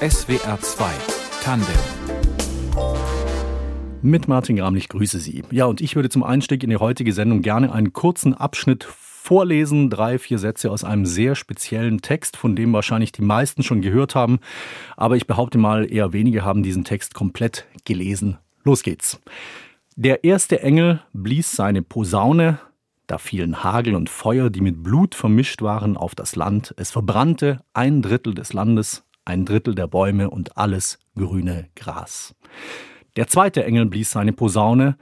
SWR 2 Tandem mit Martin Gram, ich grüße Sie. Ja, und ich würde zum Einstieg in die heutige Sendung gerne einen kurzen Abschnitt vorlesen, drei, vier Sätze aus einem sehr speziellen Text, von dem wahrscheinlich die meisten schon gehört haben. Aber ich behaupte mal, eher wenige haben diesen Text komplett gelesen. Los geht's. Der erste Engel blies seine Posaune, da fielen Hagel und Feuer, die mit Blut vermischt waren, auf das Land. Es verbrannte ein Drittel des Landes, ein Drittel der Bäume und alles grüne Gras. Der zweite Engel blies seine Posaune,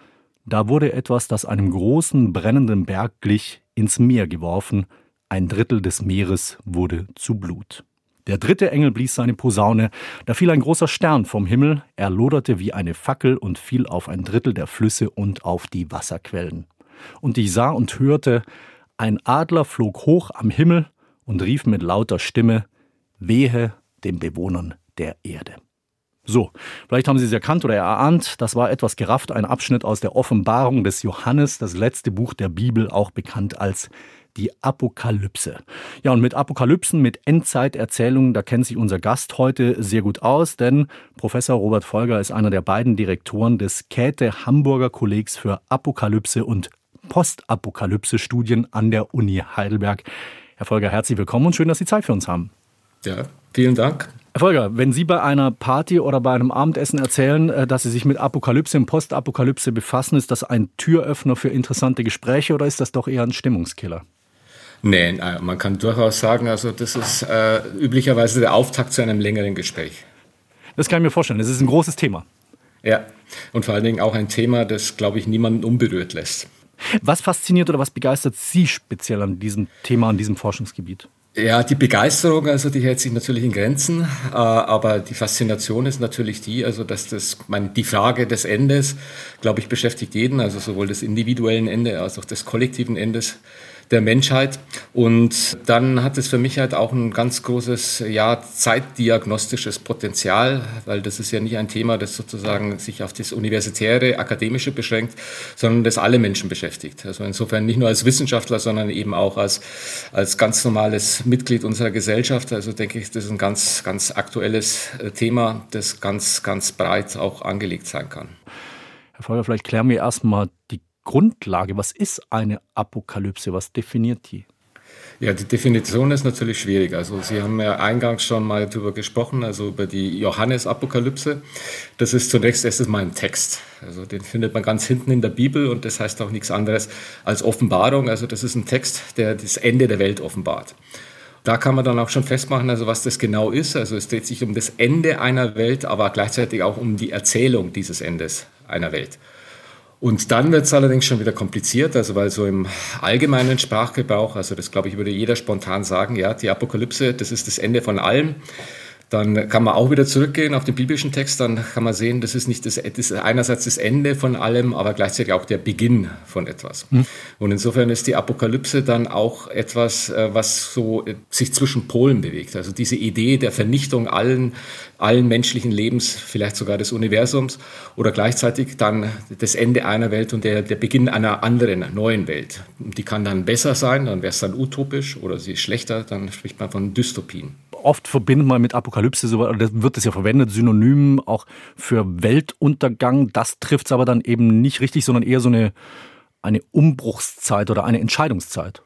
da wurde etwas, das einem großen brennenden Berg glich, ins Meer geworfen, ein Drittel des Meeres wurde zu Blut. Der dritte Engel blies seine Posaune, da fiel ein großer Stern vom Himmel, er loderte wie eine Fackel und fiel auf ein Drittel der Flüsse und auf die Wasserquellen. Und ich sah und hörte, ein Adler flog hoch am Himmel und rief mit lauter Stimme, Wehe den Bewohnern der Erde. So, vielleicht haben Sie es erkannt oder erahnt, das war etwas gerafft, ein Abschnitt aus der Offenbarung des Johannes, das letzte Buch der Bibel, auch bekannt als die Apokalypse. Ja, und mit Apokalypsen, mit Endzeiterzählungen, da kennt sich unser Gast heute sehr gut aus, denn Professor Robert Folger ist einer der beiden Direktoren des Käthe Hamburger Kollegs für Apokalypse und Postapokalypse-Studien an der Uni Heidelberg. Herr Folger, herzlich willkommen und schön, dass Sie Zeit für uns haben. Ja, vielen Dank. Herr Folger, wenn Sie bei einer Party oder bei einem Abendessen erzählen, äh, dass Sie sich mit Apokalypse und Postapokalypse befassen, ist das ein Türöffner für interessante Gespräche oder ist das doch eher ein Stimmungskiller? Nee, man kann durchaus sagen, also das ist äh, üblicherweise der Auftakt zu einem längeren Gespräch. Das kann ich mir vorstellen. Das ist ein großes Thema. Ja, und vor allen Dingen auch ein Thema, das, glaube ich, niemanden unberührt lässt. Was fasziniert oder was begeistert Sie speziell an diesem Thema, an diesem Forschungsgebiet? Ja, die Begeisterung, also die hält sich natürlich in Grenzen, äh, aber die Faszination ist natürlich die, also dass das, mein, die Frage des Endes, glaube ich, beschäftigt jeden, also sowohl des individuellen Ende als auch des kollektiven Endes der Menschheit. Und dann hat es für mich halt auch ein ganz großes, ja, zeitdiagnostisches Potenzial, weil das ist ja nicht ein Thema, das sozusagen sich auf das universitäre, akademische beschränkt, sondern das alle Menschen beschäftigt. Also insofern nicht nur als Wissenschaftler, sondern eben auch als, als ganz normales Mitglied unserer Gesellschaft. Also denke ich, das ist ein ganz, ganz aktuelles äh, Thema, das ganz, ganz breit auch angelegt sein kann. Herr Feuer, vielleicht klären wir erstmal die Grundlage. Was ist eine Apokalypse? Was definiert die? Ja, die Definition ist natürlich schwierig. Also Sie haben ja eingangs schon mal darüber gesprochen, also über die Johannes-Apokalypse. Das ist zunächst erst mal ein Text. Also den findet man ganz hinten in der Bibel und das heißt auch nichts anderes als Offenbarung. Also das ist ein Text, der das Ende der Welt offenbart. Da kann man dann auch schon festmachen, also was das genau ist. Also es dreht sich um das Ende einer Welt, aber gleichzeitig auch um die Erzählung dieses Endes einer Welt. Und dann wird es allerdings schon wieder kompliziert, also weil so im allgemeinen Sprachgebrauch, also das glaube ich würde jeder spontan sagen, ja, die Apokalypse, das ist das Ende von allem. Dann kann man auch wieder zurückgehen auf den biblischen Text, dann kann man sehen, das ist nicht das, das ist einerseits das Ende von allem, aber gleichzeitig auch der Beginn von etwas. Mhm. Und insofern ist die Apokalypse dann auch etwas, äh, was so äh, sich zwischen Polen bewegt. Also diese Idee der Vernichtung allen, allen menschlichen Lebens, vielleicht sogar des Universums oder gleichzeitig dann das Ende einer Welt und der, der Beginn einer anderen, neuen Welt. Die kann dann besser sein, dann wäre es dann utopisch oder sie ist schlechter, dann spricht man von Dystopien oft verbindet man mit Apokalypse, so wird es ja verwendet, synonym auch für Weltuntergang. Das trifft es aber dann eben nicht richtig, sondern eher so eine, eine Umbruchszeit oder eine Entscheidungszeit.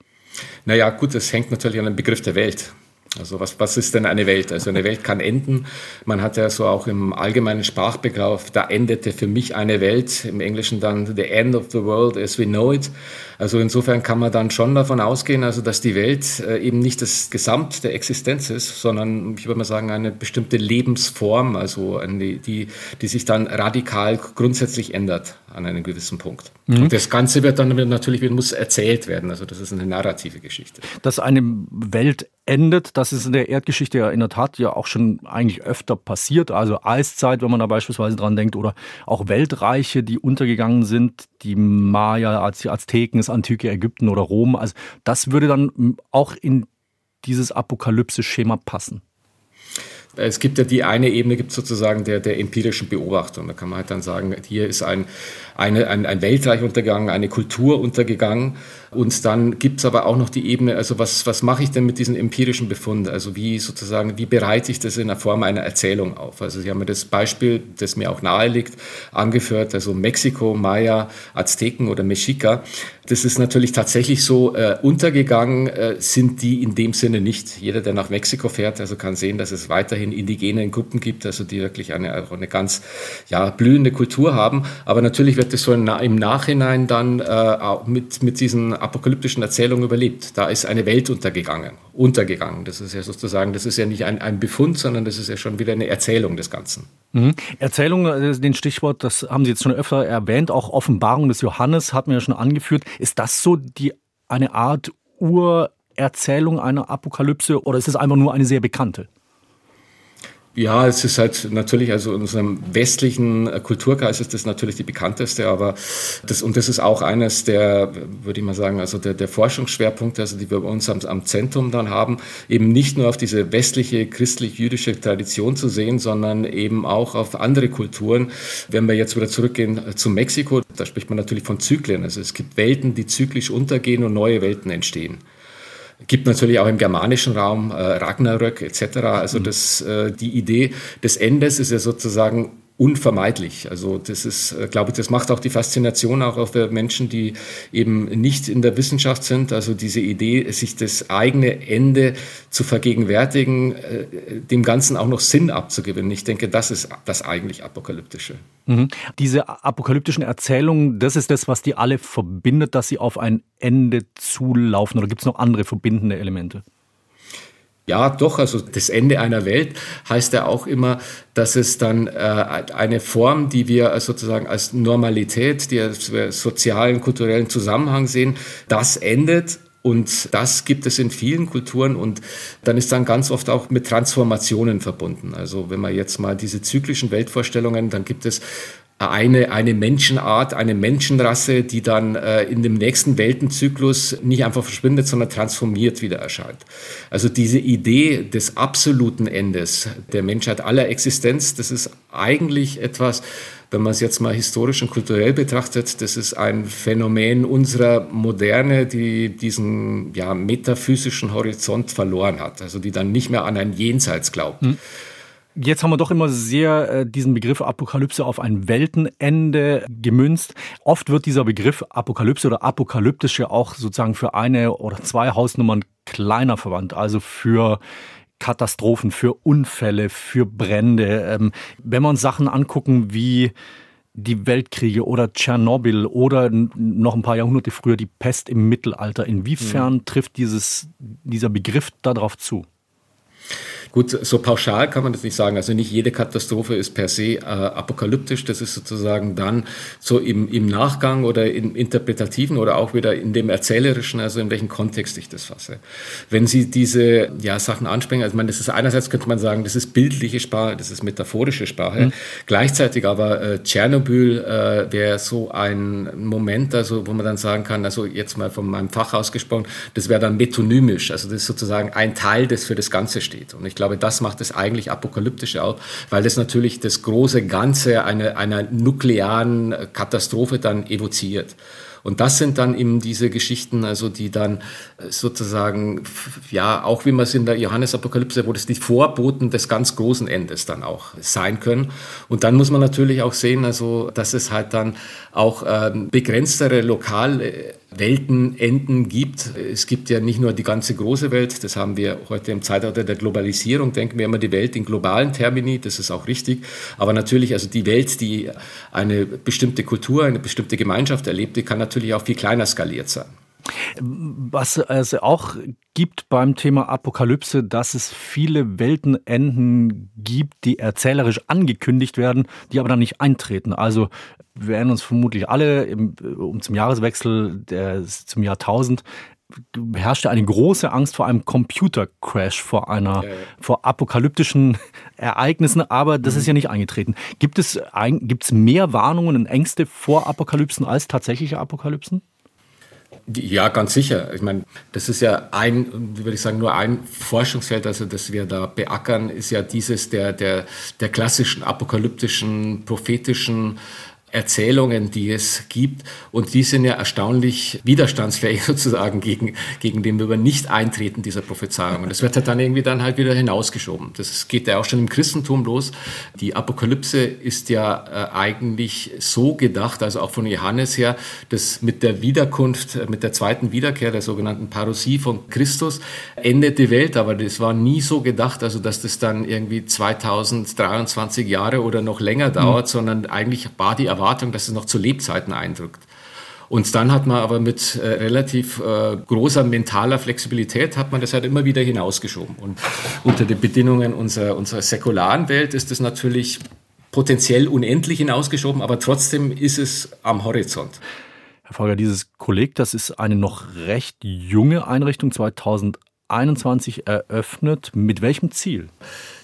Naja, gut, das hängt natürlich an dem Begriff der Welt. Also was, was ist denn eine Welt? Also eine Welt kann enden. Man hat ja so auch im allgemeinen Sprachbegriff, da endete für mich eine Welt, im Englischen dann the end of the world as we know it. Also insofern kann man dann schon davon ausgehen, also dass die Welt äh, eben nicht das Gesamt der Existenz ist, sondern ich würde mal sagen eine bestimmte Lebensform, also eine, die, die sich dann radikal grundsätzlich ändert an einem gewissen Punkt. Mhm. Und das Ganze wird dann natürlich muss erzählt werden, also das ist eine narrative Geschichte. Dass eine Welt endet, das ist in der Erdgeschichte ja in der Tat ja auch schon eigentlich öfter passiert. Also Eiszeit, wenn man da beispielsweise dran denkt, oder auch Weltreiche, die untergegangen sind, die Maya, die Azteken, das antike Ägypten oder Rom. Also das würde dann auch in dieses Apokalypse-Schema passen. Es gibt ja die eine Ebene, gibt sozusagen der, der empirischen Beobachtung. Da kann man halt dann sagen, hier ist ein, eine, ein, ein Weltreich untergegangen, eine Kultur untergegangen. Und dann gibt es aber auch noch die Ebene, also was, was mache ich denn mit diesem empirischen Befund? Also wie sozusagen, wie bereite ich das in der Form einer Erzählung auf? Also Sie haben mir das Beispiel, das mir auch nahe liegt, angeführt, also Mexiko, Maya, Azteken oder Mexica. Das ist natürlich tatsächlich so, äh, untergegangen äh, sind die in dem Sinne nicht. Jeder, der nach Mexiko fährt, also kann sehen, dass es weiterhin indigene Gruppen gibt, also die wirklich eine, eine ganz ja, blühende Kultur haben. Aber natürlich wird es so im Nachhinein dann äh, mit, mit diesen apokalyptischen Erzählungen überlebt. Da ist eine Welt untergegangen. Untergegangen. Das ist ja sozusagen, das ist ja nicht ein, ein Befund, sondern das ist ja schon wieder eine Erzählung des Ganzen. Mhm. Erzählung, äh, den Stichwort, das haben Sie jetzt schon öfter erwähnt, auch Offenbarung des Johannes hat man ja schon angeführt. Ist das so die eine Art Urerzählung einer Apokalypse oder ist es einfach nur eine sehr bekannte? Ja, es ist halt natürlich, also in unserem westlichen Kulturkreis ist das natürlich die bekannteste, aber das, und das ist auch eines der, würde ich mal sagen, also der, der Forschungsschwerpunkte, also die wir bei uns am, am Zentrum dann haben, eben nicht nur auf diese westliche christlich-jüdische Tradition zu sehen, sondern eben auch auf andere Kulturen. Wenn wir jetzt wieder zurückgehen zu Mexiko, da spricht man natürlich von Zyklen. Also es gibt Welten, die zyklisch untergehen und neue Welten entstehen. Gibt natürlich auch im germanischen Raum äh, Ragnarök etc. Also mhm. das, äh, die Idee des Endes ist ja sozusagen unvermeidlich. Also das ist, äh, glaube ich, das macht auch die Faszination auch auf Menschen, die eben nicht in der Wissenschaft sind. Also diese Idee, sich das eigene Ende zu vergegenwärtigen, äh, dem Ganzen auch noch Sinn abzugewinnen. Ich denke, das ist das eigentlich Apokalyptische. Mhm. Diese apokalyptischen Erzählungen, das ist das, was die alle verbindet, dass sie auf ein Ende zulaufen. Oder gibt es noch andere verbindende Elemente? Ja, doch, also das Ende einer Welt heißt ja auch immer, dass es dann äh, eine Form, die wir sozusagen als Normalität, die wir sozialen, kulturellen Zusammenhang sehen, das endet und das gibt es in vielen Kulturen und dann ist dann ganz oft auch mit Transformationen verbunden. Also wenn man jetzt mal diese zyklischen Weltvorstellungen, dann gibt es eine, eine Menschenart, eine Menschenrasse, die dann äh, in dem nächsten Weltenzyklus nicht einfach verschwindet, sondern transformiert wieder erscheint. Also diese Idee des absoluten Endes der Menschheit aller Existenz, das ist eigentlich etwas, wenn man es jetzt mal historisch und kulturell betrachtet, das ist ein Phänomen unserer Moderne, die diesen ja, metaphysischen Horizont verloren hat, also die dann nicht mehr an ein Jenseits glaubt. Hm. Jetzt haben wir doch immer sehr äh, diesen Begriff Apokalypse auf ein Weltenende gemünzt. Oft wird dieser Begriff Apokalypse oder apokalyptische auch sozusagen für eine oder zwei Hausnummern kleiner verwandt, also für Katastrophen, für Unfälle, für Brände. Ähm, wenn wir uns Sachen angucken wie die Weltkriege oder Tschernobyl oder noch ein paar Jahrhunderte früher die Pest im Mittelalter, inwiefern mhm. trifft dieses, dieser Begriff darauf zu? Gut, so pauschal kann man das nicht sagen. Also nicht jede Katastrophe ist per se äh, apokalyptisch. Das ist sozusagen dann so im, im Nachgang oder im interpretativen oder auch wieder in dem erzählerischen, also in welchem Kontext ich das fasse. Wenn Sie diese ja, Sachen ansprechen, also ich meine, das ist einerseits könnte man sagen, das ist bildliche Sprache, das ist metaphorische Sprache. Mhm. Gleichzeitig aber äh, Tschernobyl äh, wäre so ein Moment, also wo man dann sagen kann, also jetzt mal von meinem Fach ausgesprochen, das wäre dann metonymisch. Also das ist sozusagen ein Teil, das für das Ganze steht. Und ich glaube, das macht es eigentlich apokalyptisch auch, weil das natürlich das große Ganze einer, einer nuklearen Katastrophe dann evoziert. Und das sind dann eben diese Geschichten, also die dann äh, sozusagen, ja, auch wie man es in der Johannesapokalypse, wo das die Vorboten des ganz großen Endes dann auch sein können. Und dann muss man natürlich auch sehen, also, dass es halt dann auch ähm, begrenztere lokale Weltenenden gibt. Es gibt ja nicht nur die ganze große Welt, das haben wir heute im Zeitalter der Globalisierung, denken wir immer die Welt in globalen Termini, das ist auch richtig. Aber natürlich, also die Welt, die eine bestimmte Kultur, eine bestimmte Gemeinschaft erlebt, die kann natürlich auch viel kleiner skaliert sein. Was es auch gibt beim Thema Apokalypse, dass es viele Weltenenden gibt, die erzählerisch angekündigt werden, die aber dann nicht eintreten. Also wir erinnern uns vermutlich alle, im, um zum Jahreswechsel der, zum Jahrtausend herrschte eine große Angst vor einem Computercrash, vor einer, ja, ja. vor apokalyptischen Ereignissen, aber das mhm. ist ja nicht eingetreten. Gibt es, ein, gibt es mehr Warnungen und Ängste vor Apokalypsen als tatsächliche Apokalypsen? Ja, ganz sicher. Ich meine, das ist ja ein, würde ich sagen, nur ein Forschungsfeld, also das wir da beackern, ist ja dieses der, der, der klassischen apokalyptischen, prophetischen Erzählungen, die es gibt. Und die sind ja erstaunlich widerstandsfähig sozusagen gegen, gegen den über Nicht-Eintreten dieser Prophezeiungen. Das wird halt dann irgendwie dann halt wieder hinausgeschoben. Das geht ja auch schon im Christentum los. Die Apokalypse ist ja äh, eigentlich so gedacht, also auch von Johannes her, dass mit der Wiederkunft, äh, mit der zweiten Wiederkehr der sogenannten Parousie von Christus endet die Welt. Aber das war nie so gedacht, also dass das dann irgendwie 2023 Jahre oder noch länger dauert, mhm. sondern eigentlich war die Erwartung, dass es noch zu Lebzeiten eindrückt. Und dann hat man aber mit äh, relativ äh, großer mentaler Flexibilität hat man das halt immer wieder hinausgeschoben. Und unter den Bedingungen unserer, unserer säkularen Welt ist das natürlich potenziell unendlich hinausgeschoben, aber trotzdem ist es am Horizont. Herr Folger, dieses Kolleg, das ist eine noch recht junge Einrichtung, 2021 eröffnet. Mit welchem Ziel?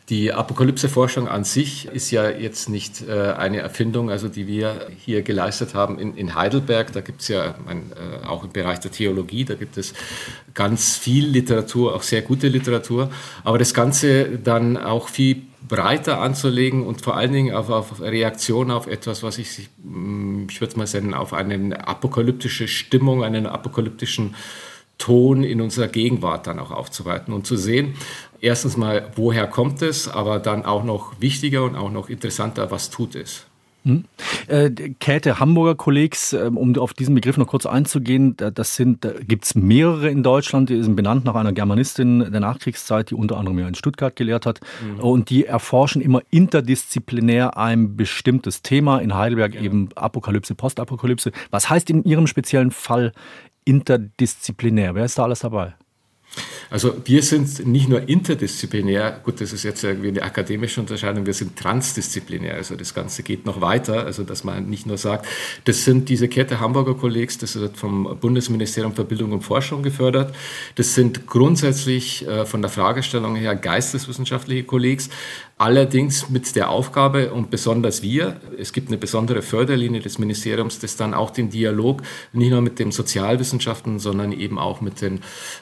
Die Apokalypseforschung an sich ist ja jetzt nicht äh, eine Erfindung, also die wir hier geleistet haben in, in Heidelberg. Da gibt es ja ein, äh, auch im Bereich der Theologie, da gibt es ganz viel Literatur, auch sehr gute Literatur. Aber das Ganze dann auch viel breiter anzulegen und vor allen Dingen auf, auf Reaktion auf etwas, was ich, hm, ich würde es mal nennen, auf eine apokalyptische Stimmung, einen apokalyptischen Ton in unserer Gegenwart dann auch aufzuweiten und zu sehen, erstens mal, woher kommt es, aber dann auch noch wichtiger und auch noch interessanter, was tut es. Hm. Äh, Käthe, Hamburger Kollegs, äh, um auf diesen Begriff noch kurz einzugehen, das sind, da gibt es mehrere in Deutschland, die sind benannt nach einer Germanistin der Nachkriegszeit, die unter anderem ja in Stuttgart gelehrt hat. Mhm. Und die erforschen immer interdisziplinär ein bestimmtes Thema, in Heidelberg ja. eben Apokalypse, Postapokalypse. Was heißt in Ihrem speziellen Fall interdisziplinär? Wer ist da alles dabei? Also wir sind nicht nur interdisziplinär, gut, das ist jetzt irgendwie eine akademische Unterscheidung, wir sind transdisziplinär. Also das Ganze geht noch weiter, also dass man nicht nur sagt, das sind diese Kette Hamburger Kollegs, das wird vom Bundesministerium für Bildung und Forschung gefördert. Das sind grundsätzlich äh, von der Fragestellung her geisteswissenschaftliche Kollegs, Allerdings mit der Aufgabe und besonders wir, es gibt eine besondere Förderlinie des Ministeriums, das dann auch den Dialog nicht nur mit den Sozialwissenschaften, sondern eben auch mit den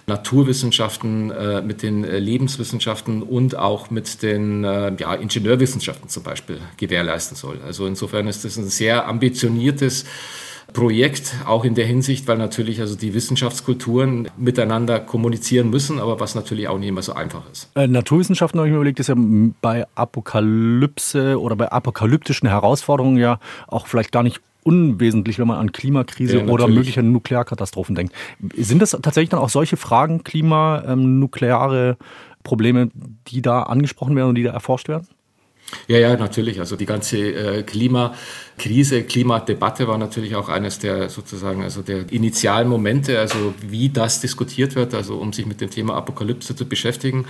Naturwissenschaften, äh, mit den äh, Lebenswissenschaften und auch mit den äh, ja, Ingenieurwissenschaften zum Beispiel gewährleisten soll. Also insofern ist das ein sehr ambitioniertes Projekt, auch in der Hinsicht, weil natürlich also die Wissenschaftskulturen miteinander kommunizieren müssen, aber was natürlich auch nicht immer so einfach ist. Äh, Naturwissenschaften habe ich mir überlegt, ist ja bei Apokalypse oder bei apokalyptischen Herausforderungen ja auch vielleicht gar nicht unwesentlich, wenn man an Klimakrise ja, oder mögliche Nuklearkatastrophen denkt. Sind das tatsächlich dann auch solche Fragen, Klima, ähm, nukleare Probleme, die da angesprochen werden und die da erforscht werden? Ja, ja, natürlich. Also die ganze äh, Klimakrise, Klimadebatte war natürlich auch eines der sozusagen, also der initialen Momente, also wie das diskutiert wird, also um sich mit dem Thema Apokalypse zu beschäftigen.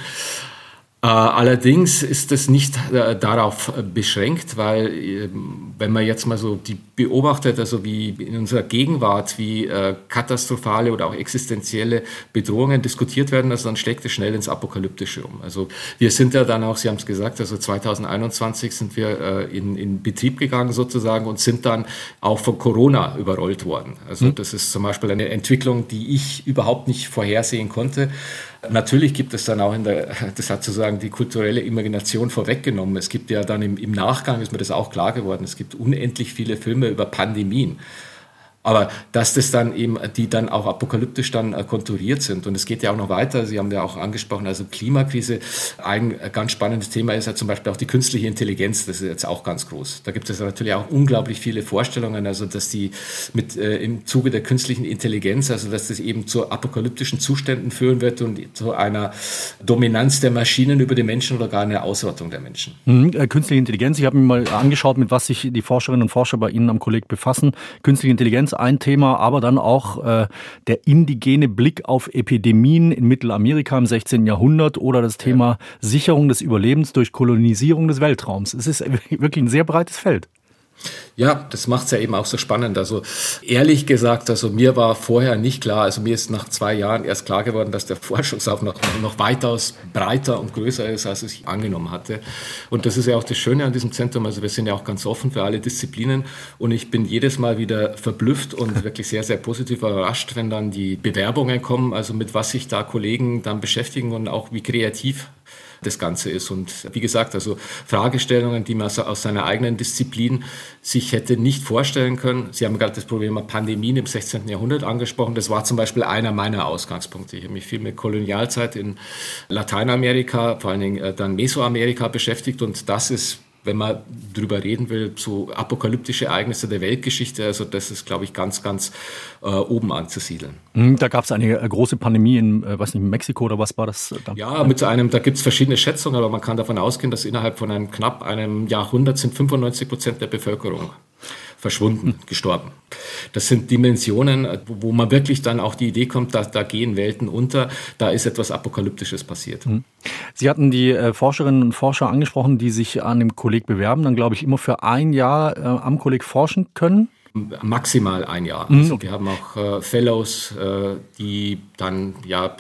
Äh, allerdings ist es nicht äh, darauf beschränkt, weil ähm, wenn man jetzt mal so die beobachtet, also wie in unserer Gegenwart, wie äh, katastrophale oder auch existenzielle Bedrohungen diskutiert werden, also dann schlägt es schnell ins Apokalyptische um. Also wir sind ja dann auch, Sie haben es gesagt, also 2021 sind wir in, in Betrieb gegangen sozusagen und sind dann auch von Corona überrollt worden. Also hm. das ist zum Beispiel eine Entwicklung, die ich überhaupt nicht vorhersehen konnte. Natürlich gibt es dann auch in der, das hat sozusagen die kulturelle Imagination vorweggenommen. Es gibt ja dann im, im Nachgang, ist mir das auch klar geworden, es gibt unendlich viele Filme über Pandemien. Aber dass das dann eben, die dann auch apokalyptisch dann äh, konturiert sind. Und es geht ja auch noch weiter. Sie haben ja auch angesprochen, also Klimakrise. Ein ganz spannendes Thema ist ja zum Beispiel auch die künstliche Intelligenz. Das ist jetzt auch ganz groß. Da gibt es natürlich auch unglaublich viele Vorstellungen, also dass die mit äh, im Zuge der künstlichen Intelligenz, also dass das eben zu apokalyptischen Zuständen führen wird und zu einer Dominanz der Maschinen über die Menschen oder gar eine Ausrottung der Menschen. Mhm, äh, künstliche Intelligenz, ich habe mir mal angeschaut, mit was sich die Forscherinnen und Forscher bei Ihnen am Kolleg befassen. Künstliche Intelligenz ein Thema, aber dann auch äh, der indigene Blick auf Epidemien in Mittelamerika im 16. Jahrhundert oder das Thema ja. Sicherung des Überlebens durch Kolonisierung des Weltraums. Es ist wirklich ein sehr breites Feld. Ja, das macht es ja eben auch so spannend. Also ehrlich gesagt, also mir war vorher nicht klar, also mir ist nach zwei Jahren erst klar geworden, dass der Forschungsaufwand noch, noch weitaus breiter und größer ist, als ich angenommen hatte. Und das ist ja auch das Schöne an diesem Zentrum. Also wir sind ja auch ganz offen für alle Disziplinen und ich bin jedes Mal wieder verblüfft und wirklich sehr, sehr positiv überrascht, wenn dann die Bewerbungen kommen, also mit was sich da Kollegen dann beschäftigen und auch wie kreativ das Ganze ist. Und wie gesagt, also Fragestellungen, die man aus seiner eigenen Disziplin sich hätte nicht vorstellen können. Sie haben gerade das Problem der Pandemien im 16. Jahrhundert angesprochen. Das war zum Beispiel einer meiner Ausgangspunkte. Ich habe mich viel mit Kolonialzeit in Lateinamerika, vor allen Dingen äh, dann Mesoamerika beschäftigt und das ist wenn man drüber reden will, so apokalyptische Ereignisse der Weltgeschichte, also das ist, glaube ich, ganz, ganz äh, oben anzusiedeln. Mhm, da gab es eine äh, große Pandemie in, äh, was nicht, Mexiko oder was war das? Äh, da? Ja, mit einem, da gibt es verschiedene Schätzungen, aber man kann davon ausgehen, dass innerhalb von einem knapp einem Jahrhundert sind 95 Prozent der Bevölkerung verschwunden, gestorben. Das sind Dimensionen, wo man wirklich dann auch die Idee kommt, da, da gehen Welten unter, da ist etwas Apokalyptisches passiert. Mhm. Sie hatten die äh, Forscherinnen und Forscher angesprochen, die sich an dem Kolleg bewerben, dann glaube ich immer für ein Jahr äh, am Kolleg forschen können. Maximal ein Jahr. Mhm. Also wir haben auch äh, Fellows, äh, die dann, ja,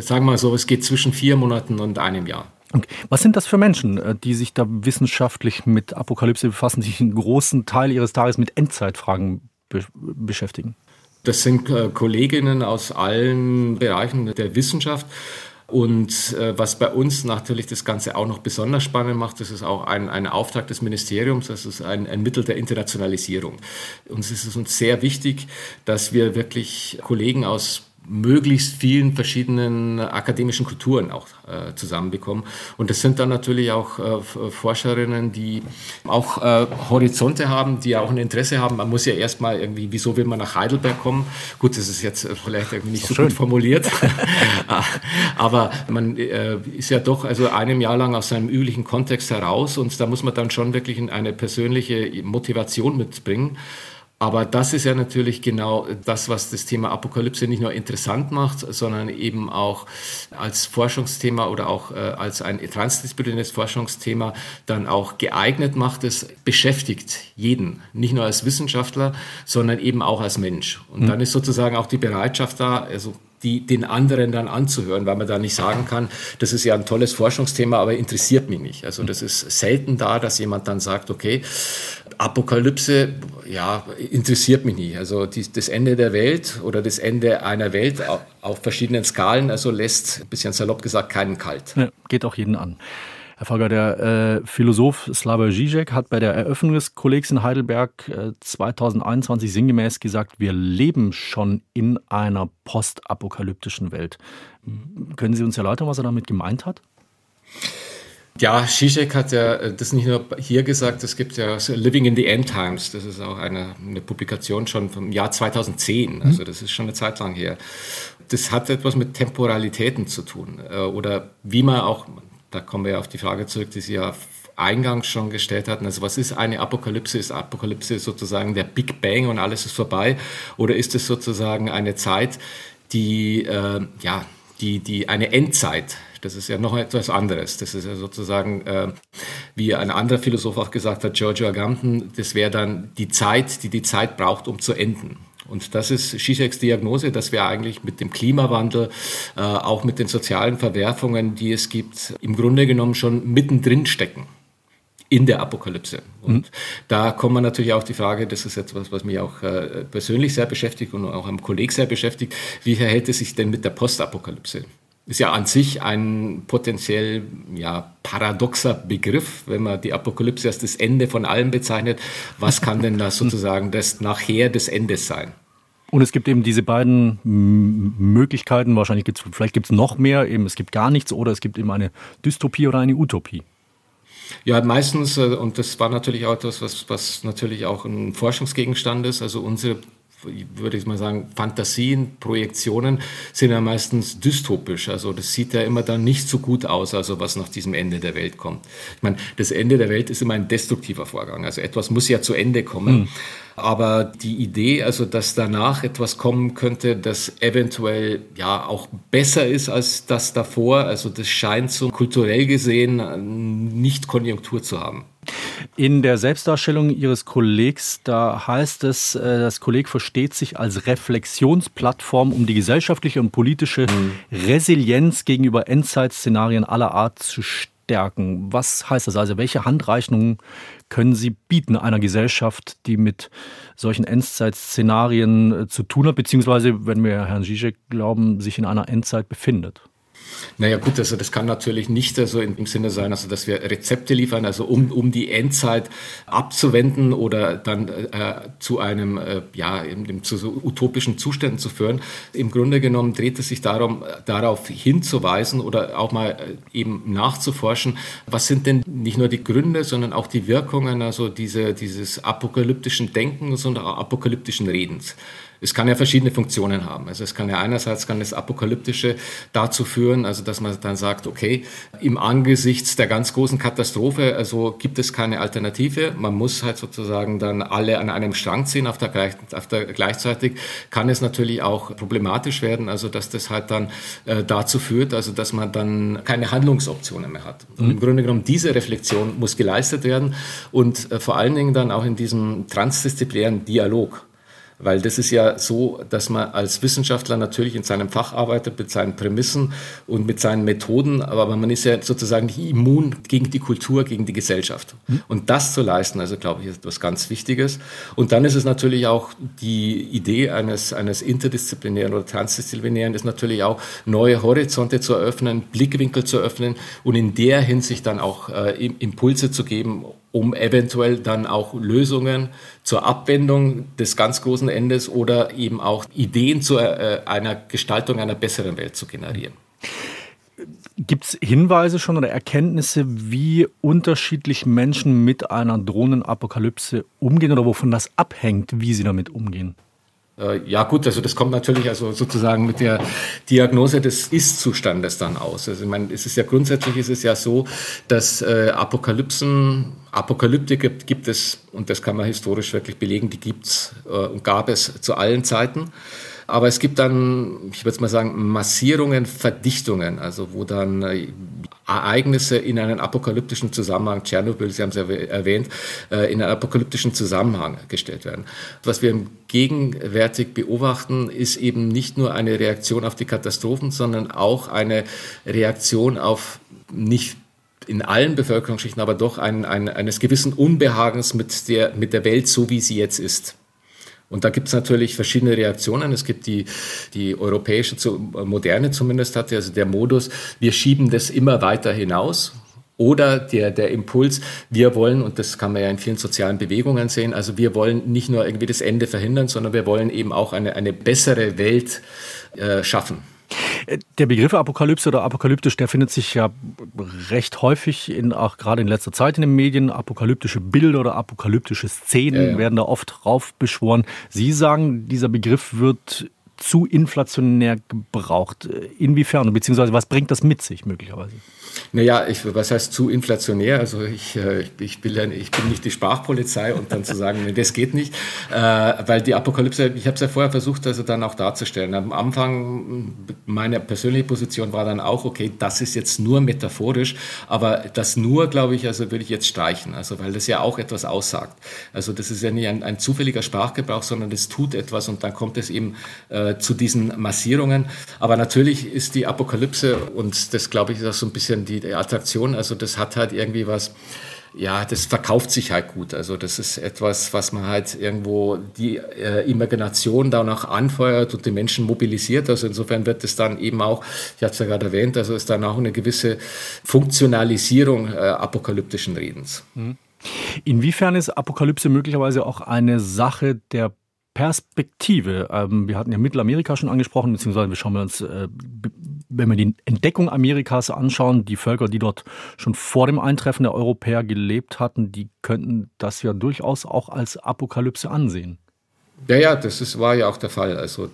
sagen wir mal so, es geht zwischen vier Monaten und einem Jahr. Okay. Was sind das für Menschen, äh, die sich da wissenschaftlich mit Apokalypse befassen, sich einen großen Teil ihres Tages mit Endzeitfragen be beschäftigen? Das sind äh, Kolleginnen aus allen Bereichen der Wissenschaft. Und äh, was bei uns natürlich das Ganze auch noch besonders spannend macht, das ist auch ein, ein Auftrag des Ministeriums, das ist ein, ein Mittel der Internationalisierung. Uns ist es uns sehr wichtig, dass wir wirklich Kollegen aus möglichst vielen verschiedenen akademischen Kulturen auch äh, zusammenbekommen. Und das sind dann natürlich auch äh, Forscherinnen, die auch äh, Horizonte haben, die auch ein Interesse haben. Man muss ja erstmal irgendwie, wieso will man nach Heidelberg kommen? Gut, das ist jetzt vielleicht irgendwie nicht so schön. gut formuliert, aber man äh, ist ja doch also einem Jahr lang aus seinem üblichen Kontext heraus und da muss man dann schon wirklich eine persönliche Motivation mitbringen. Aber das ist ja natürlich genau das, was das Thema Apokalypse nicht nur interessant macht, sondern eben auch als Forschungsthema oder auch äh, als ein transdisziplinäres Forschungsthema dann auch geeignet macht. Es beschäftigt jeden, nicht nur als Wissenschaftler, sondern eben auch als Mensch. Und mhm. dann ist sozusagen auch die Bereitschaft da, also die, den anderen dann anzuhören, weil man da nicht sagen kann, das ist ja ein tolles Forschungsthema, aber interessiert mich nicht. Also das ist selten da, dass jemand dann sagt, okay, Apokalypse, ja, interessiert mich nicht. Also die, das Ende der Welt oder das Ende einer Welt auf, verschiedenen Skalen, also lässt, ein bisschen salopp gesagt, keinen kalt. Ja, geht auch jeden an. Herr Fager, der äh, Philosoph Slavoj Žižek hat bei der Eröffnung des Kollegs in Heidelberg äh, 2021 sinngemäß gesagt, wir leben schon in einer postapokalyptischen Welt. Können Sie uns erläutern, was er damit gemeint hat? Ja, Zizek hat ja äh, das nicht nur hier gesagt, es gibt ja Living in the End Times, das ist auch eine, eine Publikation schon vom Jahr 2010, mhm. also das ist schon eine Zeit lang her. Das hat etwas mit Temporalitäten zu tun äh, oder wie man auch, da kommen wir ja auf die Frage zurück, die Sie ja eingangs schon gestellt hatten. Also was ist eine Apokalypse? Ist Apokalypse sozusagen der Big Bang und alles ist vorbei? Oder ist es sozusagen eine Zeit, die, äh, ja, die, die eine Endzeit, das ist ja noch etwas anderes. Das ist ja sozusagen, äh, wie ein anderer Philosoph auch gesagt hat, Giorgio Agamben, das wäre dann die Zeit, die die Zeit braucht, um zu enden. Und das ist Zizeks Diagnose, dass wir eigentlich mit dem Klimawandel, äh, auch mit den sozialen Verwerfungen, die es gibt, im Grunde genommen schon mittendrin stecken in der Apokalypse. Und mhm. da kommt man natürlich auch die Frage, das ist etwas, was mich auch äh, persönlich sehr beschäftigt und auch am Kolleg sehr beschäftigt, wie verhält es sich denn mit der Postapokalypse? Ist ja an sich ein potenziell ja, paradoxer Begriff, wenn man die Apokalypse als das Ende von allem bezeichnet. Was kann denn das sozusagen das nachher des Endes sein? Und es gibt eben diese beiden Möglichkeiten, wahrscheinlich gibt es, vielleicht gibt es noch mehr, eben es gibt gar nichts oder es gibt eben eine Dystopie oder eine Utopie. Ja, meistens, äh, und das war natürlich auch etwas, was, was natürlich auch ein Forschungsgegenstand ist. Also unsere würde ich mal sagen, Fantasien, Projektionen sind ja meistens dystopisch. Also das sieht ja immer dann nicht so gut aus, also was nach diesem Ende der Welt kommt. Ich meine, das Ende der Welt ist immer ein destruktiver Vorgang. Also etwas muss ja zu Ende kommen. Mhm. Aber die Idee, also dass danach etwas kommen könnte, das eventuell ja auch besser ist als das davor, also das scheint so kulturell gesehen nicht Konjunktur zu haben. In der Selbstdarstellung Ihres Kollegs, da heißt es, äh, das Kolleg versteht sich als Reflexionsplattform, um die gesellschaftliche und politische mhm. Resilienz gegenüber Endzeitszenarien aller Art zu stärken. Was heißt das also? Welche Handreichungen können Sie bieten einer Gesellschaft, die mit solchen Endzeitszenarien äh, zu tun hat, beziehungsweise, wenn wir Herrn Zizek glauben, sich in einer Endzeit befindet? Naja gut, also das kann natürlich nicht so im Sinne sein, also dass wir Rezepte liefern, also um, um die Endzeit abzuwenden oder dann äh, zu einem, äh, ja, zu so utopischen Zuständen zu führen. Im Grunde genommen dreht es sich darum, darauf hinzuweisen oder auch mal äh, eben nachzuforschen, was sind denn nicht nur die Gründe, sondern auch die Wirkungen, also diese, dieses apokalyptischen Denkens und apokalyptischen Redens. Es kann ja verschiedene Funktionen haben. Also es kann ja einerseits kann das Apokalyptische dazu führen, also dass man dann sagt, okay, im Angesichts der ganz großen Katastrophe, also gibt es keine Alternative. Man muss halt sozusagen dann alle an einem Strang ziehen. Auf der, auf der gleichzeitig kann es natürlich auch problematisch werden, also dass das halt dann äh, dazu führt, also dass man dann keine Handlungsoptionen mehr hat. Und im Grunde genommen diese Reflexion muss geleistet werden und äh, vor allen Dingen dann auch in diesem transdisziplinären Dialog. Weil das ist ja so, dass man als Wissenschaftler natürlich in seinem Fach arbeitet, mit seinen Prämissen und mit seinen Methoden, aber man ist ja sozusagen nicht immun gegen die Kultur, gegen die Gesellschaft. Mhm. Und das zu leisten, also glaube ich, ist etwas ganz Wichtiges. Und dann ist es natürlich auch die Idee eines, eines interdisziplinären oder transdisziplinären, ist natürlich auch neue Horizonte zu eröffnen, Blickwinkel zu öffnen und in der Hinsicht dann auch äh, Impulse zu geben, um eventuell dann auch Lösungen zur Abwendung des ganz großen Endes oder eben auch Ideen zu äh, einer Gestaltung einer besseren Welt zu generieren. Gibt es Hinweise schon oder Erkenntnisse, wie unterschiedlich Menschen mit einer Drohnenapokalypse umgehen oder wovon das abhängt, wie sie damit umgehen? Äh, ja gut, also das kommt natürlich also sozusagen mit der Diagnose des Ist-Zustandes dann aus. Also ich meine, es ist ja grundsätzlich ist es ja so, dass äh, Apokalypsen, Apokalyptiker gibt es, und das kann man historisch wirklich belegen, die gibt's äh, und gab es zu allen Zeiten. Aber es gibt dann, ich würde mal sagen, Massierungen, Verdichtungen, also wo dann äh, Ereignisse in einen apokalyptischen Zusammenhang, Tschernobyl, Sie haben es erwähnt, äh, in einen apokalyptischen Zusammenhang gestellt werden. Was wir gegenwärtig beobachten, ist eben nicht nur eine Reaktion auf die Katastrophen, sondern auch eine Reaktion auf nicht in allen Bevölkerungsschichten, aber doch ein, ein, eines gewissen Unbehagens mit der, mit der Welt, so wie sie jetzt ist. Und da gibt es natürlich verschiedene Reaktionen. Es gibt die, die europäische, moderne zumindest hatte, also der Modus, wir schieben das immer weiter hinaus. Oder der, der Impuls, wir wollen, und das kann man ja in vielen sozialen Bewegungen sehen, also wir wollen nicht nur irgendwie das Ende verhindern, sondern wir wollen eben auch eine, eine bessere Welt äh, schaffen. Der Begriff Apokalypse oder apokalyptisch, der findet sich ja recht häufig, in, auch gerade in letzter Zeit in den Medien. Apokalyptische Bilder oder apokalyptische Szenen ja, ja. werden da oft drauf beschworen. Sie sagen, dieser Begriff wird zu inflationär gebraucht. Inwiefern, beziehungsweise was bringt das mit sich möglicherweise? Naja, ich, was heißt zu inflationär? Also ich, äh, ich, bin, ich bin nicht die Sprachpolizei und dann zu sagen, das geht nicht, äh, weil die Apokalypse, ich habe es ja vorher versucht, also dann auch darzustellen. Am Anfang, meine persönliche Position war dann auch, okay, das ist jetzt nur metaphorisch, aber das nur, glaube ich, also würde ich jetzt streichen, also weil das ja auch etwas aussagt. Also das ist ja nicht ein, ein zufälliger Sprachgebrauch, sondern das tut etwas und dann kommt es eben äh, zu diesen Massierungen. Aber natürlich ist die Apokalypse, und das glaube ich ist auch so ein bisschen die, die Attraktion, also das hat halt irgendwie was, ja, das verkauft sich halt gut. Also das ist etwas, was man halt irgendwo die äh, Imagination da noch anfeuert und die Menschen mobilisiert. Also insofern wird es dann eben auch, ich hatte es ja gerade erwähnt, also ist dann auch eine gewisse Funktionalisierung äh, apokalyptischen Redens. Mhm. Inwiefern ist Apokalypse möglicherweise auch eine Sache der Perspektive. Ähm, wir hatten ja Mittelamerika schon angesprochen, beziehungsweise wir schauen uns, äh, wenn wir die Entdeckung Amerikas anschauen, die Völker, die dort schon vor dem Eintreffen der Europäer gelebt hatten, die könnten das ja durchaus auch als Apokalypse ansehen. Ja, ja, das ist, war ja auch der Fall. Also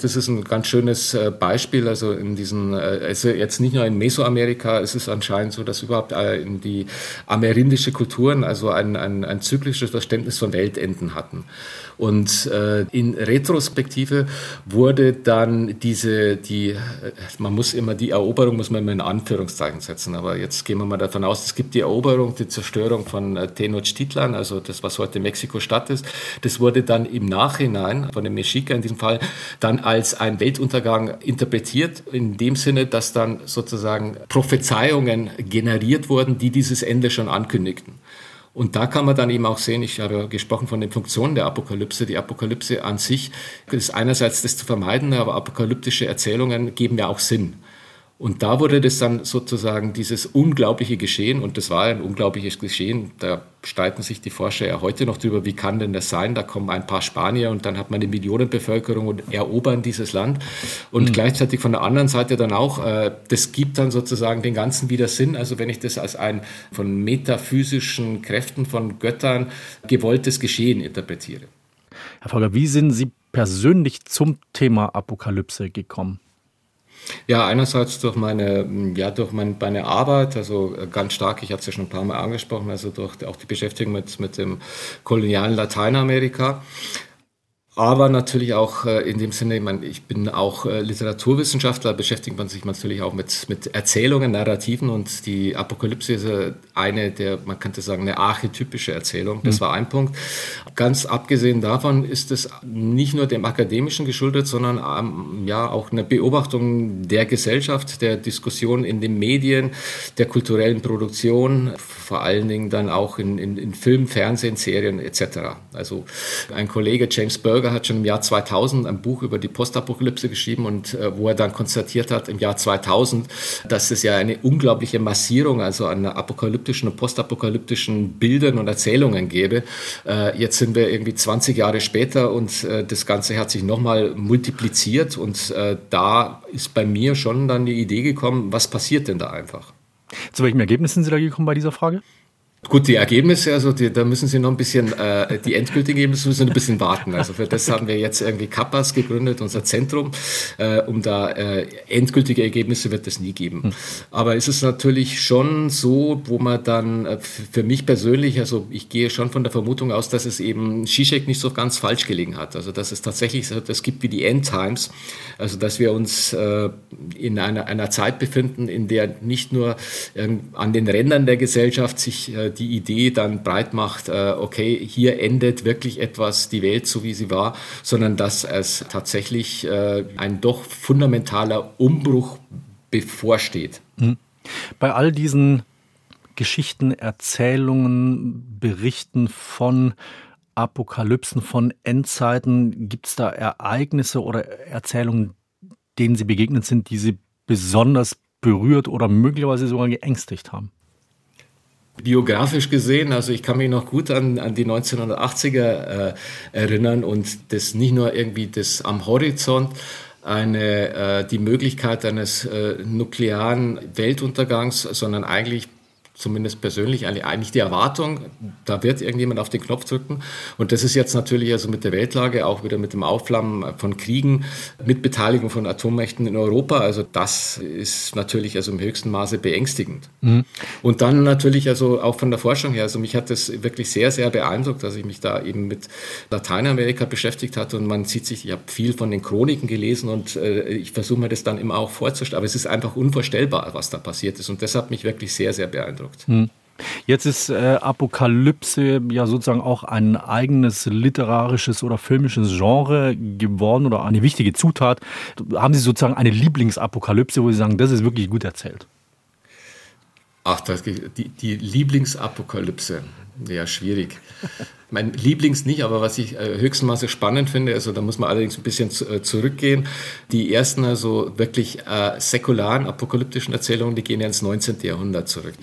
das ist ein ganz schönes äh, Beispiel. Also in diesen, also jetzt nicht nur in Mesoamerika, es ist anscheinend so, dass überhaupt äh, in die amerindische Kulturen also ein, ein, ein zyklisches Verständnis von Weltenden hatten. Und äh, in Retrospektive wurde dann diese, die, man muss immer die Eroberung, muss man immer in Anführungszeichen setzen, aber jetzt gehen wir mal davon aus, es gibt die Eroberung, die Zerstörung von Tenochtitlan, also das, was heute Mexiko-Stadt ist, das wurde dann im Nach Nachhinein von dem Mexica in diesem Fall dann als ein Weltuntergang interpretiert, in dem Sinne, dass dann sozusagen Prophezeiungen generiert wurden, die dieses Ende schon ankündigten. Und da kann man dann eben auch sehen, ich habe gesprochen von den Funktionen der Apokalypse. Die Apokalypse an sich ist einerseits das zu vermeiden, aber apokalyptische Erzählungen geben ja auch Sinn. Und da wurde das dann sozusagen dieses unglaubliche Geschehen, und das war ein unglaubliches Geschehen, da streiten sich die Forscher ja heute noch drüber, wie kann denn das sein? Da kommen ein paar Spanier und dann hat man eine Millionenbevölkerung und erobern dieses Land. Und mhm. gleichzeitig von der anderen Seite dann auch, äh, das gibt dann sozusagen den Ganzen wieder Sinn. Also wenn ich das als ein von metaphysischen Kräften, von Göttern gewolltes Geschehen interpretiere. Herr Folger, wie sind Sie persönlich zum Thema Apokalypse gekommen? Ja, einerseits durch meine, ja, durch mein, meine Arbeit, also äh, ganz stark, ich hatte es ja schon ein paar Mal angesprochen, also durch auch die Beschäftigung mit, mit dem kolonialen Lateinamerika aber natürlich auch äh, in dem Sinne, ich, meine, ich bin auch äh, Literaturwissenschaftler, beschäftigt man sich natürlich auch mit, mit Erzählungen, Narrativen und die Apokalypse ist äh, eine der, man könnte sagen, eine archetypische Erzählung. Das mhm. war ein Punkt. Ganz abgesehen davon ist es nicht nur dem Akademischen geschuldet, sondern ähm, ja auch eine Beobachtung der Gesellschaft, der Diskussion in den Medien, der kulturellen Produktion, vor allen Dingen dann auch in, in, in Film, Fernsehen, Serien etc. Also ein Kollege James Berger Berger hat schon im Jahr 2000 ein Buch über die Postapokalypse geschrieben und äh, wo er dann konstatiert hat im Jahr 2000, dass es ja eine unglaubliche Massierung, also an apokalyptischen und postapokalyptischen Bildern und Erzählungen gäbe. Äh, jetzt sind wir irgendwie 20 Jahre später und äh, das Ganze hat sich nochmal multipliziert und äh, da ist bei mir schon dann die Idee gekommen, was passiert denn da einfach? Zu welchem Ergebnis sind Sie da gekommen bei dieser Frage? Gut, die Ergebnisse, also die, da müssen Sie noch ein bisschen, äh, die endgültigen Ergebnisse müssen Sie ein bisschen warten. Also für das haben wir jetzt irgendwie Kappas gegründet, unser Zentrum, äh, um da äh, endgültige Ergebnisse wird es nie geben. Hm. Aber es ist natürlich schon so, wo man dann äh, für mich persönlich, also ich gehe schon von der Vermutung aus, dass es eben Zizek nicht so ganz falsch gelegen hat. Also dass es tatsächlich so etwas gibt wie die End Times, also dass wir uns äh, in einer, einer Zeit befinden, in der nicht nur ähm, an den Rändern der Gesellschaft sich äh, die Idee dann breit macht, äh, okay, hier endet wirklich etwas, die Welt so wie sie war, sondern dass es tatsächlich äh, ein doch fundamentaler Umbruch bevorsteht. Mhm. Bei all diesen Geschichten, Erzählungen, Berichten von Apokalypsen, von Endzeiten, gibt es da Ereignisse oder Erzählungen, denen Sie begegnet sind, die Sie besonders berührt oder möglicherweise sogar geängstigt haben? Biografisch gesehen, also ich kann mich noch gut an, an die 1980er äh, erinnern und das nicht nur irgendwie das am Horizont, eine, äh, die Möglichkeit eines äh, nuklearen Weltuntergangs, sondern eigentlich zumindest persönlich eigentlich die Erwartung, da wird irgendjemand auf den Knopf drücken. Und das ist jetzt natürlich also mit der Weltlage, auch wieder mit dem Aufflammen von Kriegen, mit Beteiligung von Atommächten in Europa. Also das ist natürlich also im höchsten Maße beängstigend. Mhm. Und dann natürlich also auch von der Forschung her. Also mich hat das wirklich sehr, sehr beeindruckt, dass ich mich da eben mit Lateinamerika beschäftigt hatte. Und man sieht sich, ich habe viel von den Chroniken gelesen und äh, ich versuche mir das dann immer auch vorzustellen. Aber es ist einfach unvorstellbar, was da passiert ist. Und das hat mich wirklich sehr, sehr beeindruckt beeindruckt. Hm. Jetzt ist äh, Apokalypse ja sozusagen auch ein eigenes literarisches oder filmisches Genre geworden oder eine wichtige Zutat. Haben Sie sozusagen eine Lieblingsapokalypse, wo Sie sagen, das ist wirklich gut erzählt? Ach, das, die, die Lieblingsapokalypse. Ja, schwierig. Mein Lieblings nicht, aber was ich äh, höchstmaße spannend finde, also da muss man allerdings ein bisschen zu, äh, zurückgehen. Die ersten also wirklich äh, säkularen, apokalyptischen Erzählungen, die gehen ja ins 19. Jahrhundert zurück.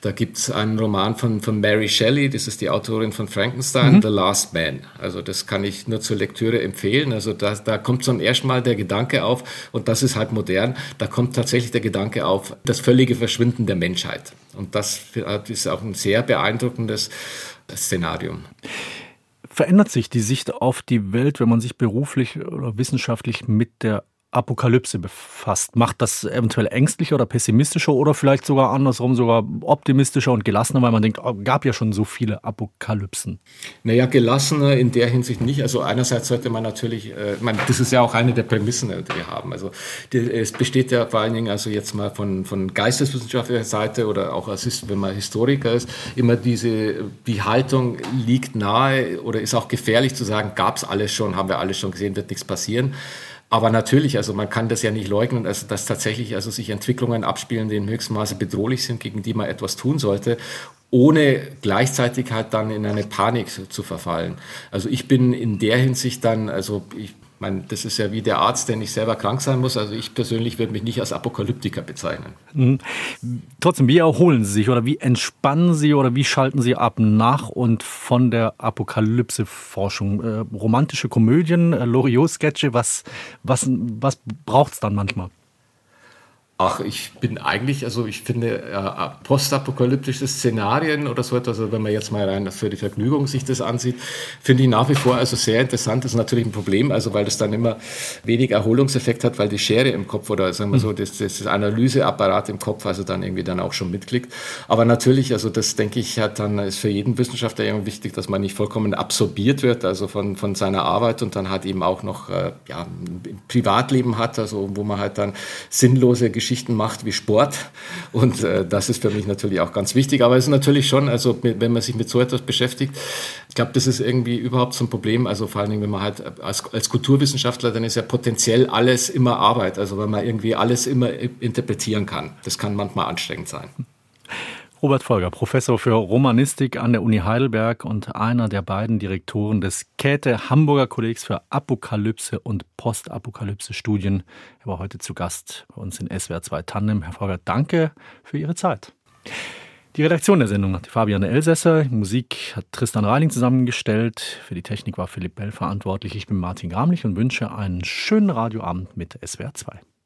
Da gibt es einen Roman von, von Mary Shelley, das ist die Autorin von Frankenstein, mhm. The Last Man. Also das kann ich nur zur Lektüre empfehlen. Also da, da kommt zum ersten Mal der Gedanke auf, und das ist halt modern, da kommt tatsächlich der Gedanke auf, das völlige Verschwinden der Menschheit. Und das ist auch ein sehr beeindruckendes Szenario. verändert sich die Sicht auf die Welt, wenn man sich beruflich oder wissenschaftlich mit der Apokalypse befasst. Macht das eventuell ängstlicher oder pessimistischer oder vielleicht sogar andersrum, sogar optimistischer und gelassener, weil man denkt, oh, gab ja schon so viele Apokalypsen. Naja, gelassener in der Hinsicht nicht. Also einerseits sollte man natürlich, äh, man, das ist ja auch eine der Prämissen, die wir haben. Also die, es besteht ja vor allen Dingen, also jetzt mal von, von geisteswissenschaftlicher Seite oder auch als, wenn man Historiker ist, immer diese, die Haltung liegt nahe oder ist auch gefährlich zu sagen, gab es alles schon, haben wir alles schon gesehen, wird nichts passieren. Aber natürlich, also man kann das ja nicht leugnen, also dass tatsächlich also sich Entwicklungen abspielen, die in höchstem Maße bedrohlich sind, gegen die man etwas tun sollte ohne gleichzeitig halt dann in eine Panik zu verfallen. Also ich bin in der Hinsicht dann, also ich meine, das ist ja wie der Arzt, der nicht selber krank sein muss. Also ich persönlich würde mich nicht als Apokalyptiker bezeichnen. Mhm. Trotzdem, wie erholen Sie sich oder wie entspannen Sie oder wie schalten Sie ab nach und von der Apokalypse-Forschung? Äh, romantische Komödien, äh, Loriot-Sketche, was, was, was braucht es dann manchmal? Ach, ich bin eigentlich, also ich finde äh, postapokalyptische Szenarien oder so etwas, also wenn man jetzt mal rein für die Vergnügung sich das ansieht, finde ich nach wie vor also sehr interessant. Das ist natürlich ein Problem, also weil das dann immer wenig Erholungseffekt hat, weil die Schere im Kopf oder sagen wir so, das, das Analyseapparat im Kopf also dann irgendwie dann auch schon mitklickt. Aber natürlich, also das denke ich hat dann ist für jeden Wissenschaftler irgendwie wichtig, dass man nicht vollkommen absorbiert wird, also von, von seiner Arbeit und dann halt eben auch noch äh, ja, ein Privatleben hat, also wo man halt dann sinnlose Geschichten Geschichten macht wie Sport. Und äh, das ist für mich natürlich auch ganz wichtig. Aber es ist natürlich schon, also wenn man sich mit so etwas beschäftigt, ich glaube, das ist irgendwie überhaupt so ein Problem. Also vor allen Dingen, wenn man halt als, als Kulturwissenschaftler, dann ist ja potenziell alles immer Arbeit. Also wenn man irgendwie alles immer interpretieren kann. Das kann manchmal anstrengend sein. Robert Folger, Professor für Romanistik an der Uni Heidelberg und einer der beiden Direktoren des Käthe Hamburger Kollegs für Apokalypse und Postapokalypse-Studien. Er war heute zu Gast bei uns in SWR 2 Tandem. Herr Folger, danke für Ihre Zeit. Die Redaktion der Sendung hat Fabiane Elsässer, Musik hat Tristan Reiling zusammengestellt, für die Technik war Philipp Bell verantwortlich. Ich bin Martin Gramlich und wünsche einen schönen Radioabend mit SWR 2.